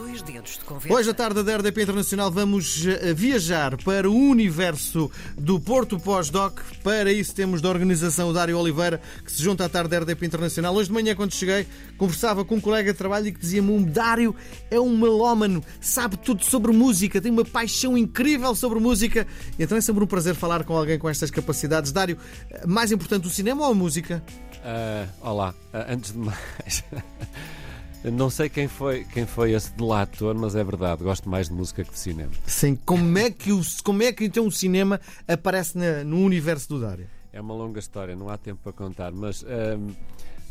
dois dedos de conversa. Hoje à tarde da RDP Internacional vamos eh, viajar para o universo do Porto Pós-Doc. Para isso temos da organização o Dário Oliveira, que se junta à tarde da RDP Internacional. Hoje de manhã, quando cheguei, conversava com um colega de trabalho e que dizia-me: um Dário é um melómano, sabe tudo sobre música, tem uma paixão incrível sobre música. Então é sempre um prazer falar com alguém com estas capacidades. Dário, mais importante o cinema ou a música? Uh, olá, uh, antes de mais. Não sei quem foi, quem foi esse delator, mas é verdade, gosto mais de música que de cinema. Sim, como é que, o, como é que então o cinema aparece na, no universo do Dário? É uma longa história, não há tempo para contar, mas um,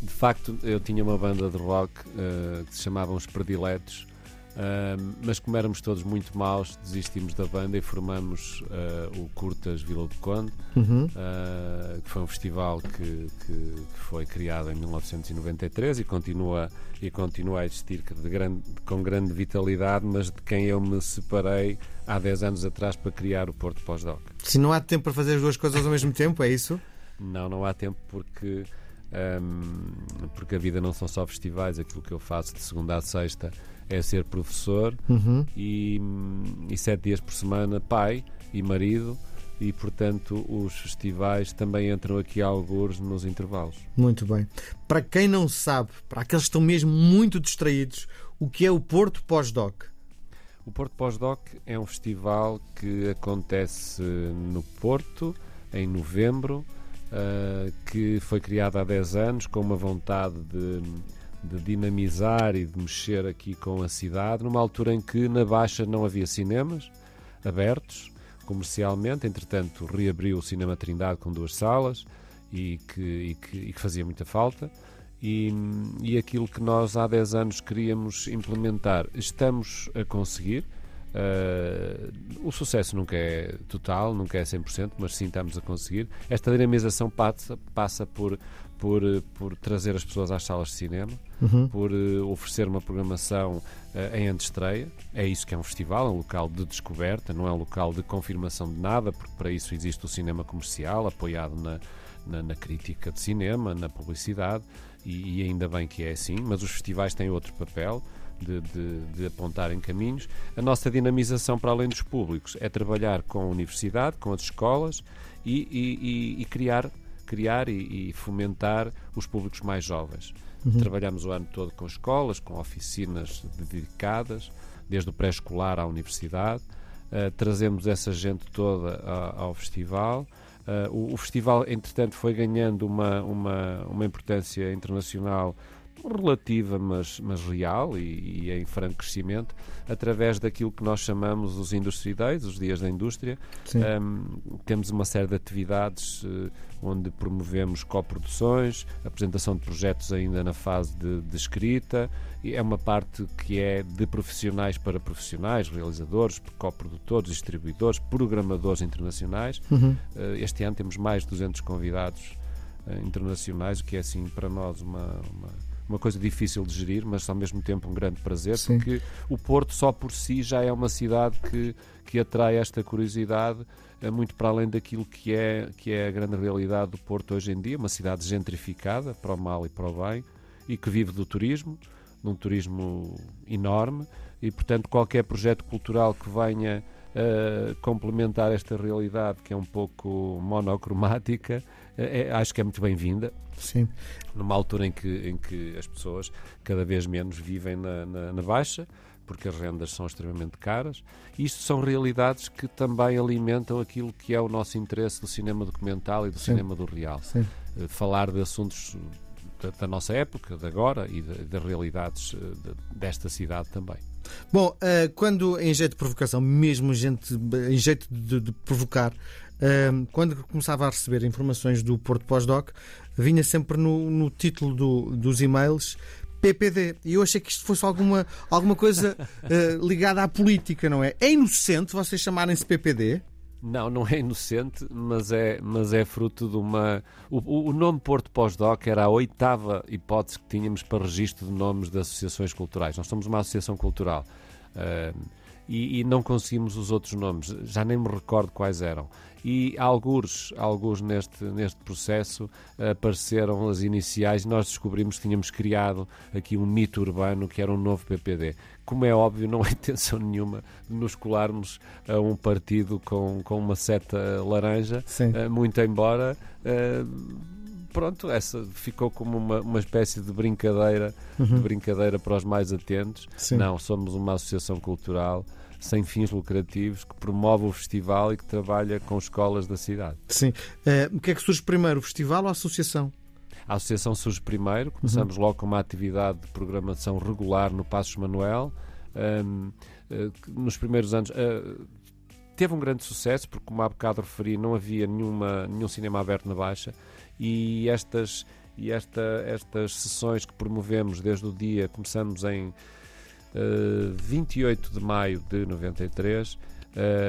de facto eu tinha uma banda de rock uh, que se chamava Os Prediletos Uh, mas como éramos todos muito maus, desistimos da banda e formamos uh, o Curtas Vila do Conde, uhum. uh, que foi um festival que, que, que, foi criado em 1993 e continua, e continua a existir grande, com grande vitalidade, mas de quem eu me separei há 10 anos atrás para criar o Porto Pós-Doc. Se não há tempo para fazer as duas coisas ao mesmo tempo, é isso? Não, não há tempo porque. Um, porque a vida não são só festivais, aquilo que eu faço de segunda a sexta é ser professor uhum. e, e sete dias por semana pai e marido e, portanto, os festivais também entram aqui alguns nos intervalos. Muito bem. Para quem não sabe, para aqueles que estão mesmo muito distraídos, o que é o Porto Pós-Doc? O Porto Pós-Doc é um festival que acontece no Porto, em novembro, uh, que foi criado há 10 anos com uma vontade de de dinamizar e de mexer aqui com a cidade, numa altura em que na Baixa não havia cinemas abertos comercialmente, entretanto reabriu o Cinema Trindade com duas salas e que, e que, e que fazia muita falta. E, e aquilo que nós há 10 anos queríamos implementar, estamos a conseguir. Uh, o sucesso nunca é total, nunca é 100%, mas sim estamos a conseguir. Esta dinamização passa, passa por, por, por trazer as pessoas às salas de cinema, uhum. por uh, oferecer uma programação uh, em antestreia. É isso que é um festival, é um local de descoberta, não é um local de confirmação de nada, porque para isso existe o cinema comercial, apoiado na, na, na crítica de cinema, na publicidade, e, e, ainda bem que é assim, mas os festivais têm outro papel. De, de, de apontarem caminhos. A nossa dinamização, para além dos públicos, é trabalhar com a universidade, com as escolas e, e, e criar criar e, e fomentar os públicos mais jovens. Uhum. Trabalhamos o ano todo com escolas, com oficinas dedicadas, desde o pré-escolar à universidade. Uh, trazemos essa gente toda a, ao festival. Uh, o, o, festival, entretanto, foi ganhando uma, uma, uma importância internacional relativa, mas, mas real e, e, em franco crescimento, através daquilo que nós chamamos os Industry Days, os Dias da Indústria. Um, temos uma série de atividades uh, onde promovemos coproduções, apresentação de projetos ainda na fase de, de, escrita, e é uma parte que é de profissionais para profissionais, realizadores, coprodutores, distribuidores, programadores internacionais. Uhum. Uh, este ano temos mais de 200 convidados uh, internacionais, o que é assim para nós uma, uma uma coisa difícil de gerir, mas ao mesmo tempo um grande prazer, Sim. porque o Porto só por si já é uma cidade que, que atrai esta curiosidade é muito para além daquilo que é, que é a grande realidade do Porto hoje em dia, uma cidade gentrificada para o mal e para o bem e que vive do turismo, de um turismo enorme e, portanto, qualquer projeto cultural que venha uh, complementar esta realidade que é um pouco monocromática, uh, é, acho que é muito bem-vinda. Sim. Numa altura em que, em que as pessoas cada vez menos vivem na, na, na baixa, porque as rendas são extremamente caras. Isto são realidades que também alimentam aquilo que é o nosso interesse do cinema documental e do Sim. cinema do real. Sim. Eh, falar de assuntos da, da, nossa época, de agora e das realidades de, desta cidade também. Bom, uh, quando em jeito de provocação, mesmo gente, em jeito de, de provocar, uh, quando começava a receber informações do Porto Pós-Doc, vinha sempre no, no título do, dos e-mails PPD. E eu achei que isto fosse alguma, alguma coisa uh, ligada à política, não é? É inocente vocês chamarem-se PPD? Não, não é inocente, mas é, mas é fruto de uma. O, o nome Porto Pós-Doc era a oitava hipótese que tínhamos para registro de nomes de associações culturais. Nós somos uma associação cultural. Uh, e, e, não conseguimos os outros nomes, já nem me recordo quais eram. E alguns, alguns neste, neste processo apareceram as iniciais e nós descobrimos que tínhamos criado aqui um mito urbano que era um novo PPD. Como é óbvio, não há intenção nenhuma de nos colarmos a um partido com, com uma seta laranja, uh, muito embora. Uh, pronto, essa ficou como uma, uma espécie de brincadeira, uhum. de brincadeira para os mais atentos. Sim. Não, somos uma associação cultural sem fins lucrativos que promove o festival e que trabalha com escolas da cidade. Sim. Uh, o que é que surge primeiro, o festival ou a associação? A associação surge primeiro, começamos uhum. logo com uma atividade de programação regular no Passos Manuel. Um, uh, nos primeiros anos uh, teve um grande sucesso, porque, como há bocado referi, não havia nenhuma, nenhum cinema aberto na Baixa e estas, e esta, estas sessões que promovemos desde o dia, começamos em uh, eh, 28 de maio de 93, uh, eh,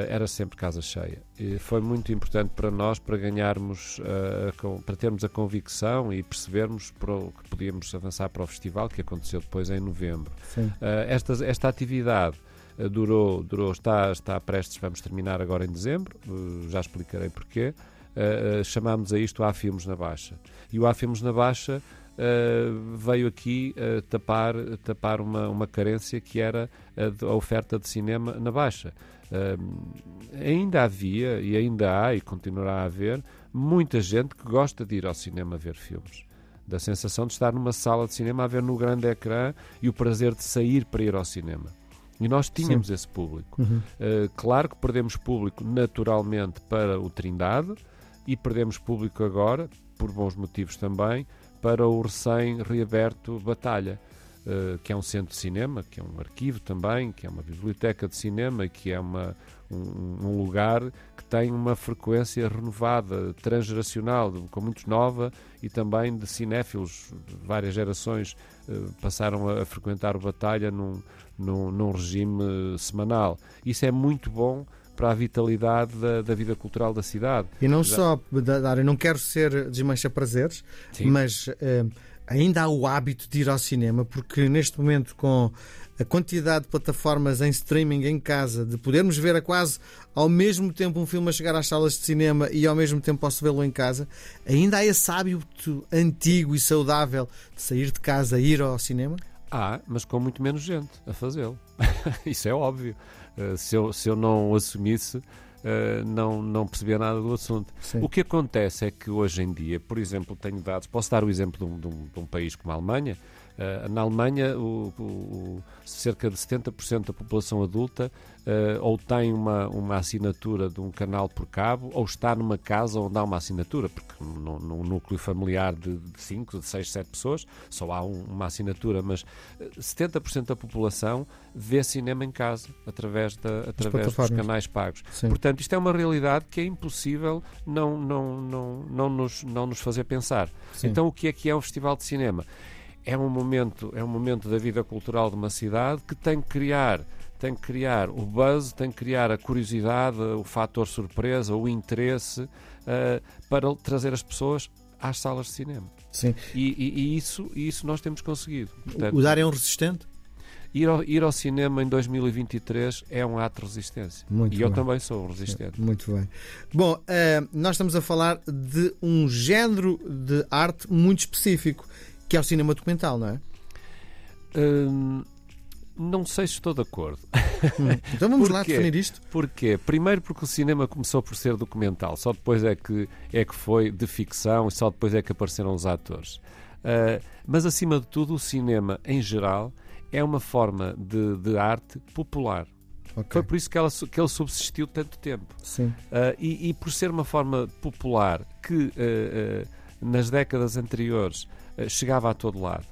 era sempre casa cheia. E foi muito importante para nós para ganharmos, uh, para termos a convicção e percebermos que podíamos avançar para o festival, que aconteceu depois em novembro. esta, esta atividade durou, durou está, está prestes, vamos terminar agora em dezembro, já explicarei porquê uh, chamámos a isto Há Filmes na Baixa. E o Há Filmes na Baixa uh, veio aqui uh, tapar, tapar uma, uma carência que era a, a oferta de cinema na Baixa. ainda havia, e ainda há, e continuará a haver, muita gente que gosta de ir ao cinema ver filmes da sensação de estar numa sala de cinema a ver no grande ecrã e o prazer de sair para ir ao cinema. E nós tínhamos Sim. esse público. Uhum. Uh, claro que perdemos público naturalmente para o Trindade, e perdemos público agora, por bons motivos também, para o recém-reaberto Batalha, uh, que é um centro de cinema, que é um arquivo também, que é uma biblioteca de cinema, que é uma, um, um lugar que tem uma frequência renovada, transgeracional, com muitos nova e também de cinéfilos. Várias gerações uh, passaram a, a, frequentar o Batalha num, num, num regime semanal. Isso é muito bom para a vitalidade da, da vida cultural da cidade. E não Já... só, Dário, não quero ser desmancha prazeres, Sim. mas uh, ainda há o hábito de ir ao cinema, porque neste momento, com a quantidade de plataformas em streaming em casa, de podermos ver a quase ao mesmo tempo um filme a chegar às salas de cinema e ao mesmo tempo posso vê-lo em casa, ainda há esse hábito antigo e saudável de sair de casa e ir ao cinema? Há, mas com muito menos gente a fazê-lo. Isso é óbvio. Uh, se, eu, se eu não assumisse, uh, não, não percebia nada do assunto. Sim. O que acontece é que hoje em dia, por exemplo, tenho dados, posso dar o exemplo de um, de um, de um país como a Alemanha. Uh, na Alemanha, o, o, o, cerca de 70% da população adulta uh, ou tem uma, uma assinatura de um canal por cabo ou está numa casa onde há uma assinatura, porque num, num núcleo familiar de 5, de 6, 7 pessoas só há um, uma assinatura, mas 70% eh, da população vê cinema em casa através, da, através dos canais pagos. Sim. Portanto, isto é uma realidade que é impossível não, não, não, não, nos, não nos fazer pensar. Sim. Então, o que é que é um festival de cinema? É um momento, é um momento da vida cultural de uma cidade que tem que criar tem que criar o buzz, tem que criar a curiosidade, o fator surpresa, o interesse uh, para trazer as pessoas às salas de cinema. Sim. E, e, e isso, isso nós temos conseguido. Portanto, o dar é um resistente? Ir ao, ir ao, cinema em 2023 é um ato de resistência. Muito e bem. eu também sou um resistente. Muito bem. Bom, uh, nós estamos a falar de um género de arte muito específico, que é o cinema documental, não é? Uh, não sei se estou de acordo. Hum, então vamos lá definir isto. Porquê? Primeiro porque o cinema começou por ser documental, só depois é que, é que foi de ficção e só depois é que apareceram os atores. Uh, mas acima de tudo, o cinema em geral é uma forma de, de arte popular. Okay. Foi por isso que, ela, que ele subsistiu tanto tempo. Sim. Uh, e, e, por ser uma forma popular que uh, nas décadas anteriores chegava a todo lado.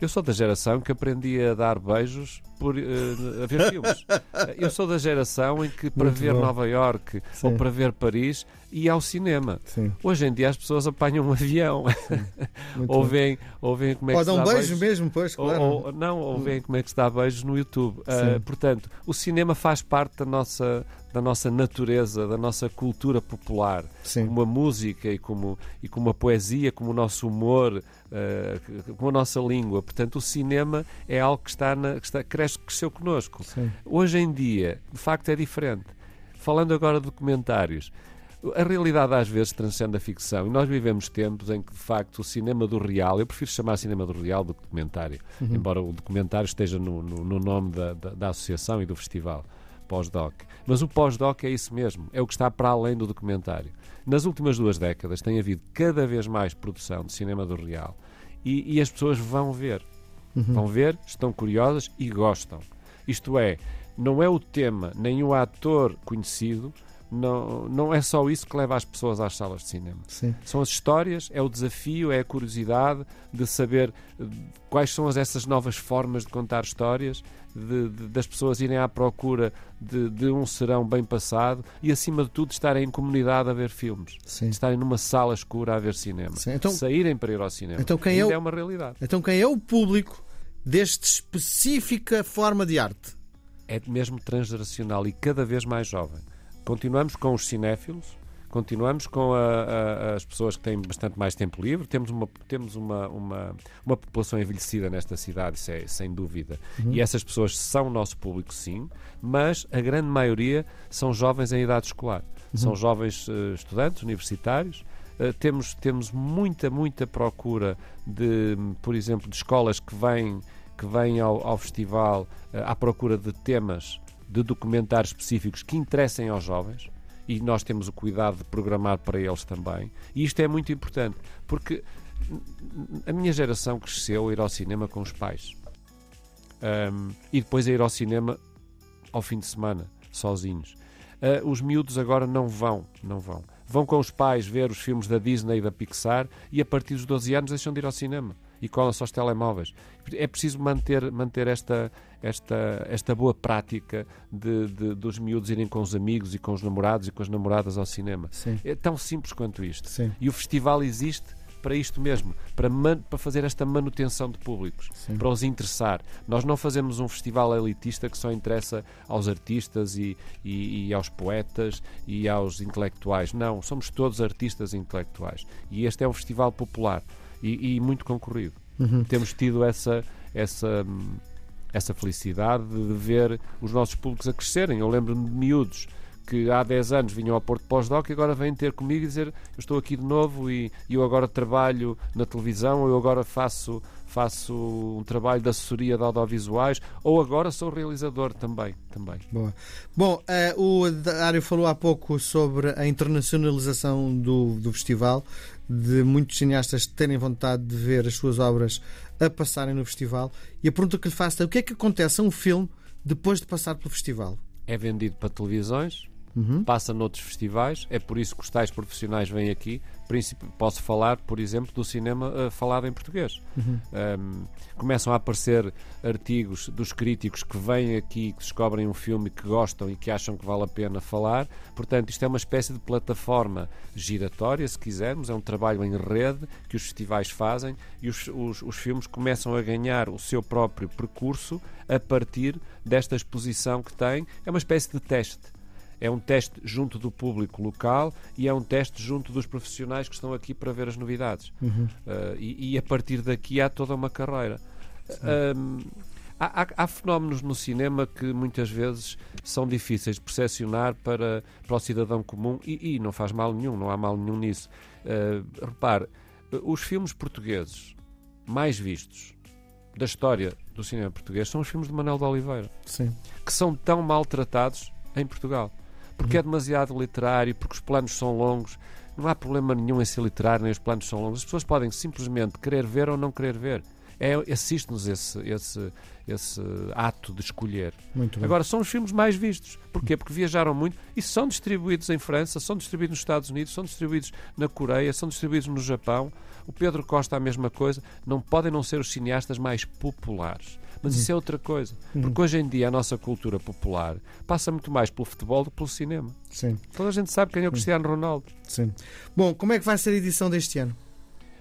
Eu sou da geração que aprendi a dar beijos por uh, a ver filmes. Eu sou da geração em que para Muito ver bom. Nova York ou para ver Paris ia ao cinema. Sim. Hoje em dia as pessoas apanham um avião ou, veem, ou veem como é que se dá um beijo beijos. mesmo, pois, claro. Ou, ou, não, ou veem como é que se dá beijos no YouTube. Uh, portanto, o cinema faz parte da nossa da nossa natureza, da nossa cultura popular, Sim. como a música e como, e como a poesia, como o nosso humor, uh, como a nossa língua. Portanto, o cinema é algo que está, na, que está cresce, cresceu connosco. Sim. Hoje em dia, de facto, é diferente. Falando agora de documentários, a realidade às vezes transcende a ficção e nós vivemos tempos em que de facto o cinema do real, eu prefiro chamar cinema do real do que documentário, uhum. embora o documentário esteja no, no, no nome da, da, da, associação e do festival pós-doc. Mas o pós-doc é isso mesmo, é o que está para além do documentário. Nas últimas duas décadas tem havido cada vez mais produção de cinema do real e, e as pessoas vão ver. Uhum. Vão ver, estão curiosas e gostam. Isto é, não é o tema, nem o ator conhecido, não, não é só isso que leva as pessoas às salas de cinema. Sim. São as histórias, é o desafio, é a curiosidade de saber eh, quais são as, essas novas formas de contar histórias, de, de, das pessoas irem à procura de, de, um serão bem passado e, acima de tudo, estarem em comunidade a ver filmes. Sim. Estarem numa sala escura a ver cinema. Então, Saírem para ir ao cinema. Então quem é, o, é uma realidade. Então quem é o público desta específica forma de arte? É mesmo transgeracional e cada vez mais jovem. Continuamos com os cinéfilos, continuamos com a, a, as pessoas que têm bastante mais tempo livre, temos uma, temos uma, uma, uma população envelhecida nesta cidade, isso é, sem dúvida. Uhum. E essas pessoas são o nosso público, sim, mas a grande maioria são jovens em idade escolar. Uhum. São jovens uh, estudantes, universitários. Uh, temos, temos muita, muita procura de, por exemplo, de escolas que vêm, que vêm ao, ao festival uh, à procura de temas de documentários específicos que interessem aos jovens e nós temos o cuidado de programar para eles também. E isto é muito importante, porque a minha geração cresceu a ir ao cinema com os pais um, e depois a ir ao cinema ao fim de semana, sozinhos. Uh, os miúdos agora não vão, não vão. Vão com os pais ver os filmes da Disney e da Pixar e a partir dos 12 anos deixam de ir ao cinema e colam-se aos telemóveis. É preciso manter, manter esta, esta, esta boa prática de, de, dos miúdos irem com os amigos e com os namorados e com as namoradas ao cinema. Sim. É tão simples quanto isto. Sim. E o festival existe para isto mesmo, para, man, para fazer esta manutenção de públicos, Sim. para os interessar. Nós não fazemos um festival elitista que só interessa aos artistas e, e, e aos poetas e aos intelectuais. Não, somos todos artistas intelectuais. E este é um festival popular e, e muito concorrido. Uhum. Temos tido essa, essa, essa felicidade de ver os nossos públicos a crescerem. Eu lembro-me de miúdos que há 10 anos vinham ao Porto Pós-Doc e agora vêm ter comigo e dizer eu estou aqui de novo e, e eu agora trabalho na televisão, eu agora faço, faço um trabalho de assessoria de audiovisuais ou agora sou realizador também. também. Boa. Bom, uh, o Dário falou há pouco sobre a internacionalização do, do festival de muitos cineastas terem vontade de ver as suas obras a passarem no festival. E a pergunta que lhe faço é: o que é que acontece a um filme depois de passar pelo festival? É vendido para televisões, uhum. passa noutros festivais, é por isso que os tais profissionais vêm aqui. Posso falar, por exemplo, do cinema uh, falado em português. Uhum. Um, começam a aparecer artigos dos críticos que vêm aqui, que descobrem um filme que gostam e que acham que vale a pena falar. Portanto, isto é uma espécie de plataforma giratória, se quisermos, é um trabalho em rede que os festivais fazem e os, os, os filmes começam a ganhar o seu próprio percurso a partir desta exposição que têm. É uma espécie de teste é um teste junto do público local e é um teste junto dos profissionais que estão aqui para ver as novidades. Uhum. Uh, e, e, a partir daqui há toda uma carreira. Um, há, há, há, fenómenos no cinema que muitas vezes são difíceis de percepcionar para, para o cidadão comum e, e não faz mal nenhum, não há mal nenhum nisso. Uh, repare, os filmes portugueses mais vistos da história do cinema português são os filmes de Manuel de Oliveira, Sim. que são tão maltratados em Portugal porque é demasiado literário, porque os planos são longos. Não há problema nenhum em ser literário, nem os planos são longos. As pessoas podem simplesmente querer ver ou não querer ver. É, Assiste-nos esse, esse, esse ato de escolher. Agora, são os filmes mais vistos. Porquê? Porque viajaram muito e são distribuídos em França, são distribuídos nos Estados Unidos, são distribuídos na Coreia, são distribuídos no Japão. O Pedro Costa, a mesma coisa. Não podem não ser os cineastas mais populares. Mas isso é outra coisa. Uhum. Porque hoje em dia a nossa cultura popular passa muito mais pelo futebol do que pelo cinema. Sim. Toda a gente sabe quem é o Cristiano Ronaldo. Sim. Bom, como é que vai ser a edição deste ano?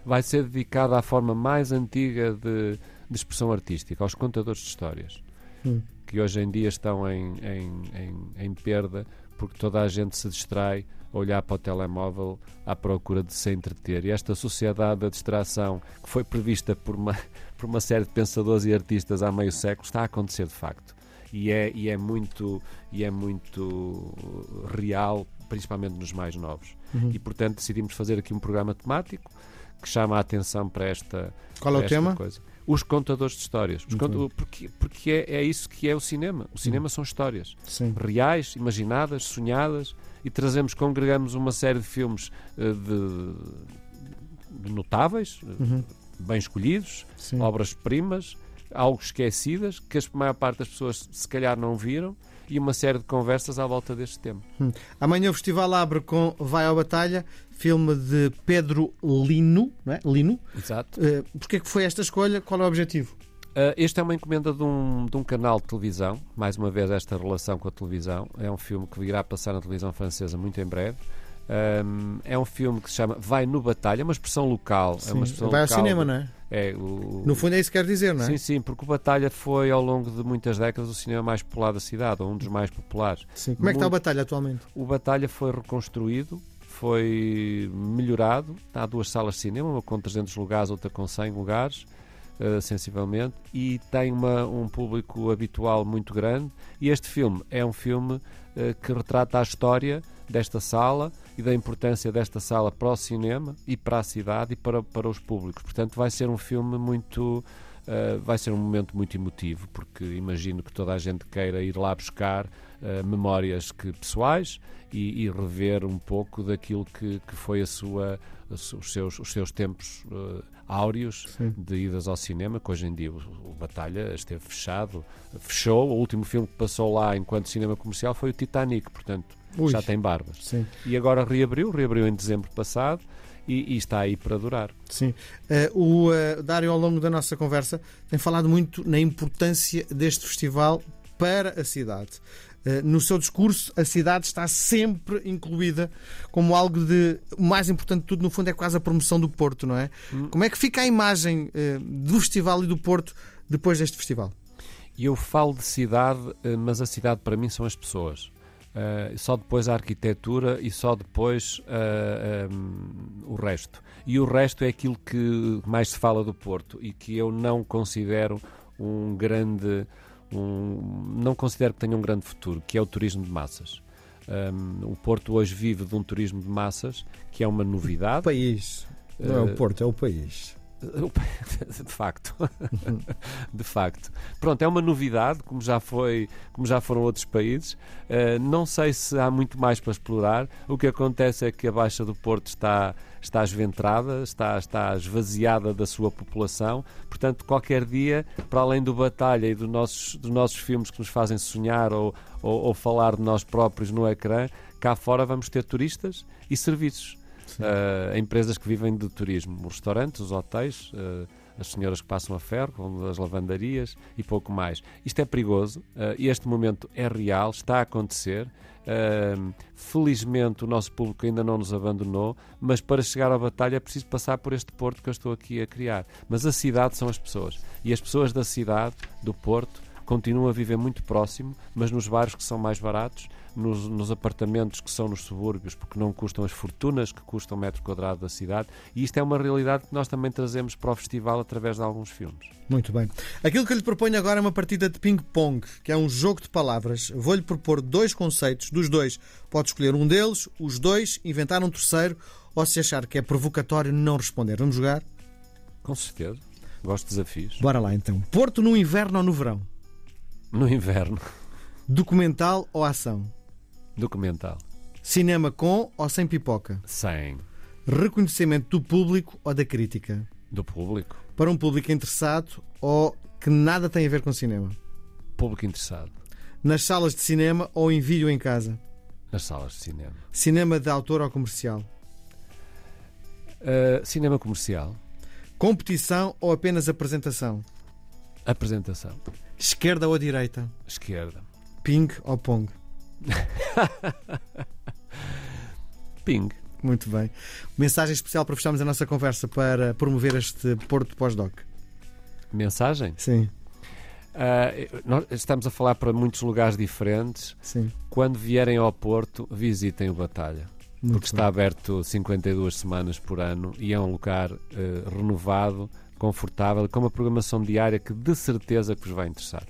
Vai ser dedicada à forma mais antiga de, de expressão artística, aos contadores de histórias, hum. que hoje em dia estão em, em, em, em perda porque toda a gente se distrai a olhar para o telemóvel à procura de se entreter. E esta sociedade da distração, que foi prevista por uma, por uma série de pensadores e artistas há meio século, está a acontecer de facto. E é, e é, muito, e é muito real principalmente nos mais novos. Uhum. E, portanto, decidimos fazer aqui um programa temático que chama a atenção para esta, Qual é o tema? coisa. Os contadores de histórias. Cont... Porque, porque é, é, isso que é o cinema. O cinema são histórias Sim. reais, imaginadas, sonhadas, e trazemos, congregamos uma série de filmes uh, de, de, notáveis, uhum. bem escolhidos, obras-primas, algo esquecidas, que a maior parte das pessoas se calhar não viram, e uma série de conversas à volta deste tema. Hum. Amanhã o festival abre com Vai à Batalha, filme de Pedro Lino, não é? Lino. Exato. Uh, Porquê que foi esta escolha? Qual é o objetivo? Uh, este é uma encomenda de um, de um canal de televisão, mais uma vez esta relação com a televisão. É um filme que virá passar na televisão francesa muito em breve. Um, é um filme que se chama Vai no Batalha, é uma expressão local. Sim. É uma expressão Vai local ao cinema, não é? É, o... No fundo é isso que quer dizer, não é? Sim, sim, porque o Batalha foi ao longo de muitas décadas o cinema mais popular da cidade, ou um dos mais populares. Sim. Como é que está o Batalha atualmente? O Batalha foi reconstruído, foi melhorado. Há duas salas de cinema, uma com 300 lugares, outra com 100 lugares. Uh, sensivelmente, e tem uma, um público habitual muito grande. E este filme é um filme uh, que retrata a história desta sala e da importância desta sala para o cinema e para a cidade e para, para os públicos. Portanto, vai ser um filme muito. Uh, vai ser um momento muito emotivo, porque imagino que toda a gente queira ir lá buscar uh, memórias que, pessoais e, e, rever um pouco daquilo que, que foi a sua, os, seus, os seus tempos uh, áureos Sim. de idas ao cinema, que hoje em dia o, o, Batalha esteve fechado, fechou. O último filme que passou lá enquanto cinema comercial foi o Titanic, portanto Ui. já tem barbas. Sim. E agora reabriu, reabriu em dezembro passado. E, e, está aí para durar. Sim. Uh, o uh, Dário, ao longo da nossa conversa, tem falado muito na importância deste festival para a cidade. Uh, no seu discurso, a cidade está sempre incluída como algo de. O mais importante de tudo, no fundo, é quase a promoção do Porto, não é? Hum. Como é que fica a imagem do festival e do Porto depois deste festival? Eu falo de cidade, mas a cidade para mim são as pessoas. Uh, só depois a arquitetura e só depois uh, eh, um, eh, o resto. E o resto é aquilo que mais se fala do Porto e que eu não considero um grande. Um, não considero que tenha um grande futuro, que é o turismo de massas. Um, o Porto hoje vive de um turismo de massas que é uma novidade. O país. Não é o Porto, é o país. De facto. De facto. Pronto, é uma novidade, como já, foi, como já foram outros países. Uh, não sei se há muito mais para explorar. O que acontece é que a Baixa do Porto está, está esventrada, está, está esvaziada da sua população. Portanto, qualquer dia, para além do Batalha e do nossos, dos nossos filmes que nos fazem sonhar ou, ou, ou falar de nós próprios no ecrã, cá fora vamos ter turistas e serviços uh, empresas que vivem do turismo, os restaurantes, os hotéis, uh, as senhoras que passam a ferro, as lavandarias e pouco mais. Isto é perigoso, uh, este momento é real, está a acontecer. Uh, felizmente o nosso público ainda não nos abandonou, mas para chegar à batalha é preciso passar por este porto que eu estou aqui a criar. Mas a cidade são as pessoas. E as pessoas da cidade, do Porto, continuam a viver muito próximo, mas nos bairros que são mais baratos, nos, nos, apartamentos que são nos subúrbios, porque não custam as fortunas que custam o metro quadrado da cidade, e isto é uma realidade que nós também trazemos para o festival através de alguns filmes. Muito bem. Aquilo que eu lhe proponho agora é uma partida de ping-pong, que é um jogo de palavras. Vou-lhe propor dois conceitos, dos dois pode escolher um deles, os dois, inventar um terceiro, ou se achar que é provocatório, não responder. Vamos jogar? Com certeza. Gosto de desafios. Bora lá então. Porto no inverno ou no verão? No inverno. Documental ou ação? Documental. Cinema com ou sem pipoca? Sem. Reconhecimento do público ou da crítica? Do público. Para um público interessado ou que nada tem a ver com cinema? Público interessado. Nas salas de cinema ou em vídeo em casa? Nas salas de cinema. Cinema de autor ou comercial? Uh, cinema comercial. Competição ou apenas apresentação? Apresentação. Esquerda ou direita? Esquerda. Ping ou pong? Ping. Muito bem. Mensagem especial para fecharmos a nossa conversa para promover este Porto Pós-Doc. Mensagem? Sim. Uh, nós estamos a falar para muitos lugares diferentes. Sim. Quando vierem ao Porto, visitem o Batalha. Muito porque bem. está aberto 52 semanas por ano e é um lugar uh, renovado, confortável, com uma programação diária que de certeza que vos vai interessar.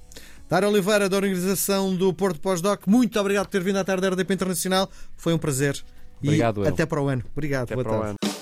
Dário Oliveira, da organização do Porto Pós-Doc, muito obrigado por ter vindo à tarde da RDP Internacional. Foi um prazer. Obrigado, e eu. até para o ano. Obrigado. Até Boa para o tarde. ano.